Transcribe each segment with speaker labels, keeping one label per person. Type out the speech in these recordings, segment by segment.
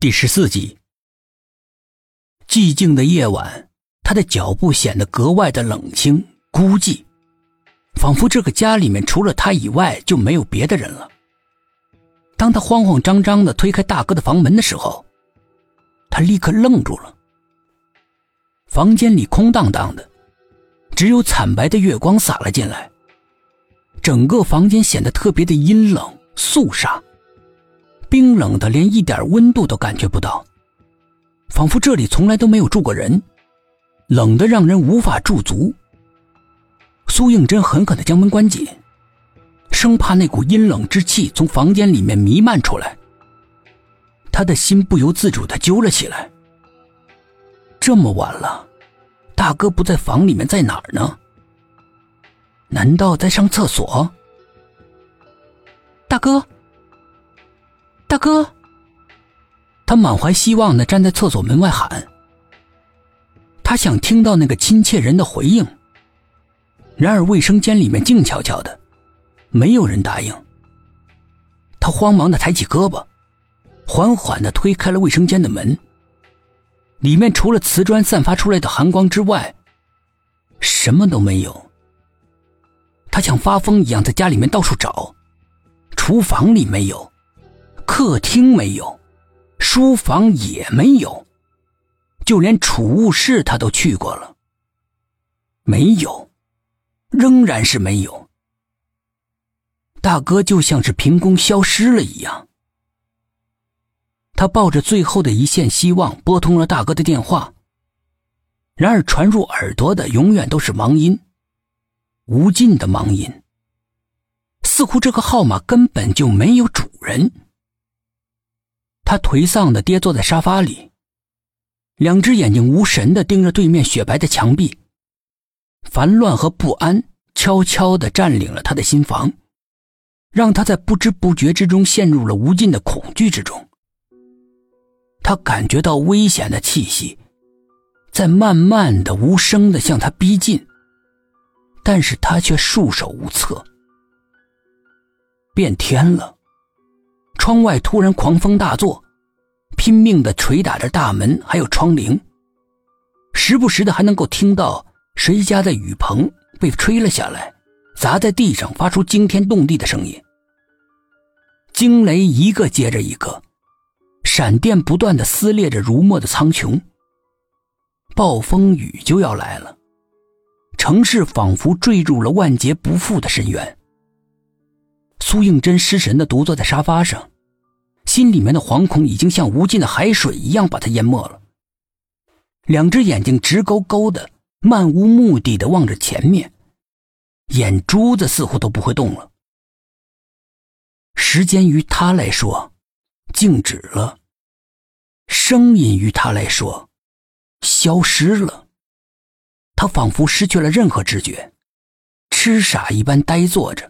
Speaker 1: 第十四集。寂静的夜晚，他的脚步显得格外的冷清孤寂，仿佛这个家里面除了他以外就没有别的人了。当他慌慌张张的推开大哥的房门的时候，他立刻愣住了。房间里空荡荡的，只有惨白的月光洒了进来，整个房间显得特别的阴冷肃杀。冰冷的，连一点温度都感觉不到，仿佛这里从来都没有住过人，冷的让人无法驻足。苏应真狠狠的将门关紧，生怕那股阴冷之气从房间里面弥漫出来。他的心不由自主的揪了起来。这么晚了，大哥不在房里面，在哪儿呢？难道在上厕所？大哥。哥，他满怀希望的站在厕所门外喊。他想听到那个亲切人的回应。然而卫生间里面静悄悄的，没有人答应。他慌忙的抬起胳膊，缓缓的推开了卫生间的门。里面除了瓷砖散发出来的寒光之外，什么都没有。他像发疯一样在家里面到处找，厨房里没有。客厅没有，书房也没有，就连储物室他都去过了，没有，仍然是没有。大哥就像是凭空消失了一样。他抱着最后的一线希望拨通了大哥的电话，然而传入耳朵的永远都是忙音，无尽的忙音，似乎这个号码根本就没有主人。他颓丧的跌坐在沙发里，两只眼睛无神的盯着对面雪白的墙壁。烦乱和不安悄悄的占领了他的心房，让他在不知不觉之中陷入了无尽的恐惧之中。他感觉到危险的气息，在慢慢的、无声的向他逼近，但是他却束手无策。变天了。窗外突然狂风大作，拼命的捶打着大门，还有窗棂。时不时的还能够听到谁家的雨棚被吹了下来，砸在地上，发出惊天动地的声音。惊雷一个接着一个，闪电不断的撕裂着如墨的苍穹。暴风雨就要来了，城市仿佛坠入了万劫不复的深渊。苏应真失神的独坐在沙发上，心里面的惶恐已经像无尽的海水一样把他淹没了。两只眼睛直勾勾的、漫无目的的望着前面，眼珠子似乎都不会动了。时间于他来说静止了，声音于他来说消失了，他仿佛失去了任何知觉，痴傻一般呆坐着。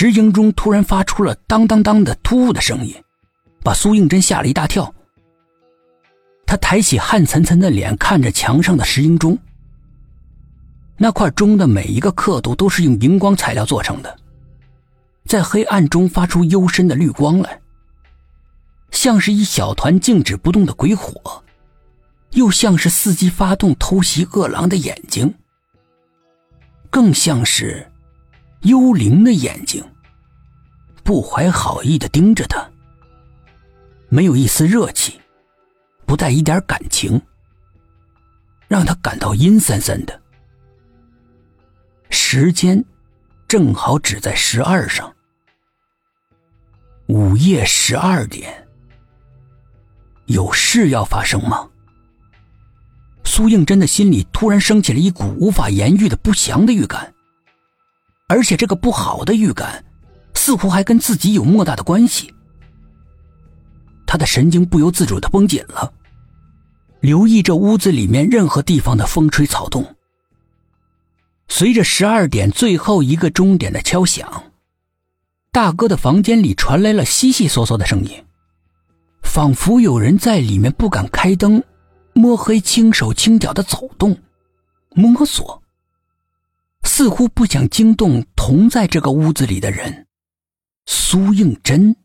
Speaker 1: 石英中突然发出了当当当的突兀的声音，把苏应真吓了一大跳。他抬起汗涔涔的脸，看着墙上的石英钟。那块钟的每一个刻度都是用荧光材料做成的，在黑暗中发出幽深的绿光来，像是一小团静止不动的鬼火，又像是伺机发动偷袭恶狼的眼睛，更像是。幽灵的眼睛，不怀好意的盯着他，没有一丝热气，不带一点感情，让他感到阴森森的。时间正好指在十二上，午夜十二点，有事要发生吗？苏应真的心里突然升起了一股无法言喻的不祥的预感。而且这个不好的预感，似乎还跟自己有莫大的关系。他的神经不由自主的绷紧了，留意这屋子里面任何地方的风吹草动。随着十二点最后一个钟点的敲响，大哥的房间里传来了悉悉嗦嗦的声音，仿佛有人在里面不敢开灯，摸黑轻手轻脚的走动，摸索。似乎不想惊动同在这个屋子里的人，苏应真。